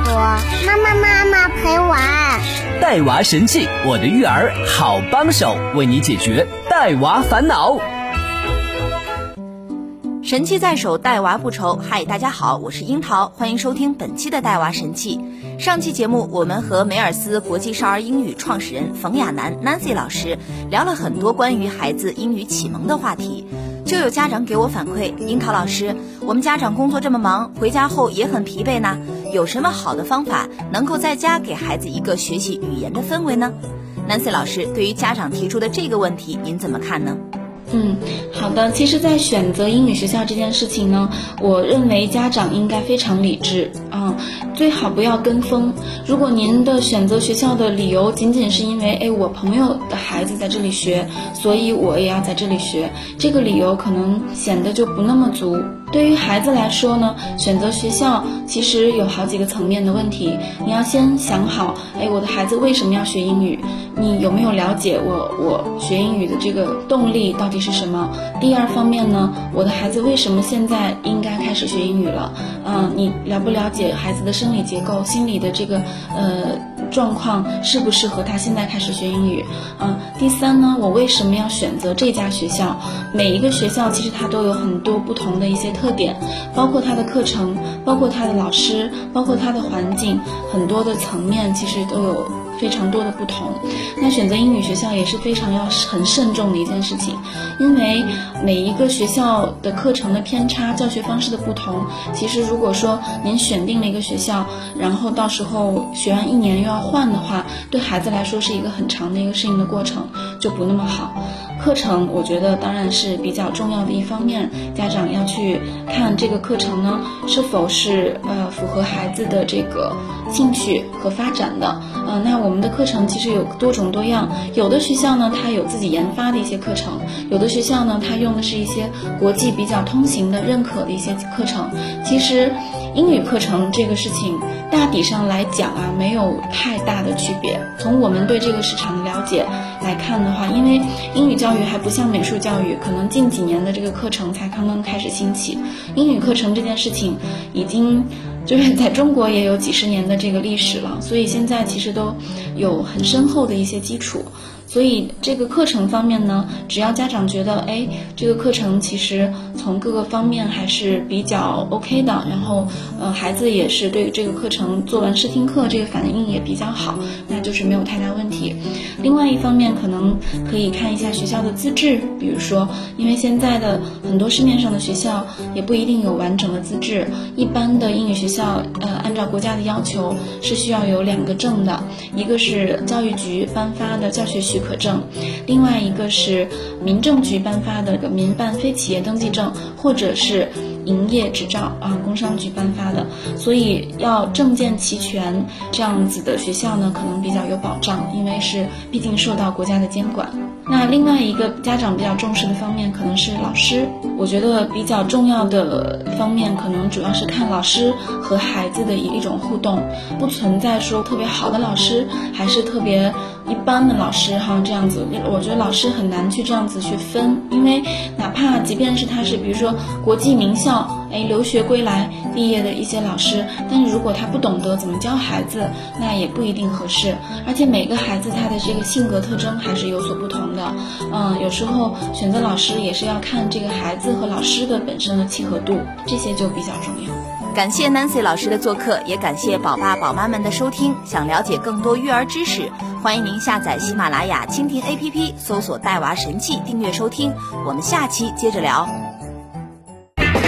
朵？带娃神器，我的育儿好帮手，为你解决带娃烦恼。神器在手，带娃不愁。嗨，大家好，我是樱桃，欢迎收听本期的带娃神器。上期节目，我们和梅尔斯国际少儿英语创始人冯亚楠 Nancy 老师聊了很多关于孩子英语启蒙的话题。就有家长给我反馈，樱桃老师，我们家长工作这么忙，回家后也很疲惫呢，有什么好的方法能够在家给孩子一个学习语言的氛围呢？Nancy 老师，对于家长提出的这个问题，您怎么看呢？嗯，好的。其实，在选择英语学校这件事情呢，我认为家长应该非常理智啊，最好不要跟风。如果您的选择学校的理由仅仅是因为，哎，我朋友的孩子在这里学，所以我也要在这里学，这个理由可能显得就不那么足。对于孩子来说呢，选择学校其实有好几个层面的问题。你要先想好，哎，我的孩子为什么要学英语？你有没有了解我我学英语的这个动力到底是什么？第二方面呢，我的孩子为什么现在应该开始学英语了？嗯，你了不了解孩子的生理结构、心理的这个呃状况，适不适合他现在开始学英语？嗯，第三呢，我为什么要选择这家学校？每一个学校其实它都有很多不同的一些特。特点包括它的课程，包括它的老师，包括它的环境，很多的层面其实都有非常多的不同。那选择英语学校也是非常要很慎重的一件事情，因为每一个学校的课程的偏差、教学方式的不同，其实如果说您选定了一个学校，然后到时候学完一年又要换的话，对孩子来说是一个很长的一个适应的过程，就不那么好。课程我觉得当然是比较重要的一方面，家长要去看这个课程呢是否是呃符合孩子的这个兴趣和发展的。嗯，那我们的课程其实有多种多样，有的学校呢它有自己研发的一些课程，有的学校呢它用的是一些国际比较通行的认可的一些课程。其实英语课程这个事情大体上来讲啊没有太大的区别。从我们对这个市场的了解来看的话，因为英语教育还不像美术教育，可能近几年的这个课程才刚刚开始兴起。英语课程这件事情，已经就是在中国也有几十年的这个历史了，所以现在其实都有很深厚的一些基础。所以这个课程方面呢，只要家长觉得，哎，这个课程其实从各个方面还是比较 OK 的，然后，呃，孩子也是对这个课程做完试听课，这个反应也比较好，那就是没有太大问题。另外一方面，可能可以看一下学校的资质，比如说，因为现在的很多市面上的学校也不一定有完整的资质，一般的英语学校，呃，按照国家的要求是需要有两个证的，一个是教育局颁发的教学许。可证，另外一个是民政局颁发的个民办非企业登记证，或者是营业执照啊，工商局颁发的，所以要证件齐全，这样子的学校呢，可能比较有保障，因为是毕竟受到国家的监管。那另外一个家长比较重视的方面，可能是老师。我觉得比较重要的方面，可能主要是看老师和孩子的一一种互动，不存在说特别好的老师，还是特别一般的老师哈，这样子，我觉得老师很难去这样子去分，因为哪怕即便是他是比如说国际名校校。哎，留学归来毕业的一些老师，但是如果他不懂得怎么教孩子，那也不一定合适。而且每个孩子他的这个性格特征还是有所不同的。嗯，有时候选择老师也是要看这个孩子和老师的本身的契合度，这些就比较重要。感谢 Nancy 老师的做客，也感谢宝爸宝妈们的收听。想了解更多育儿知识，欢迎您下载喜马拉雅蜻蜓 APP，搜索“带娃神器”，订阅收听。我们下期接着聊。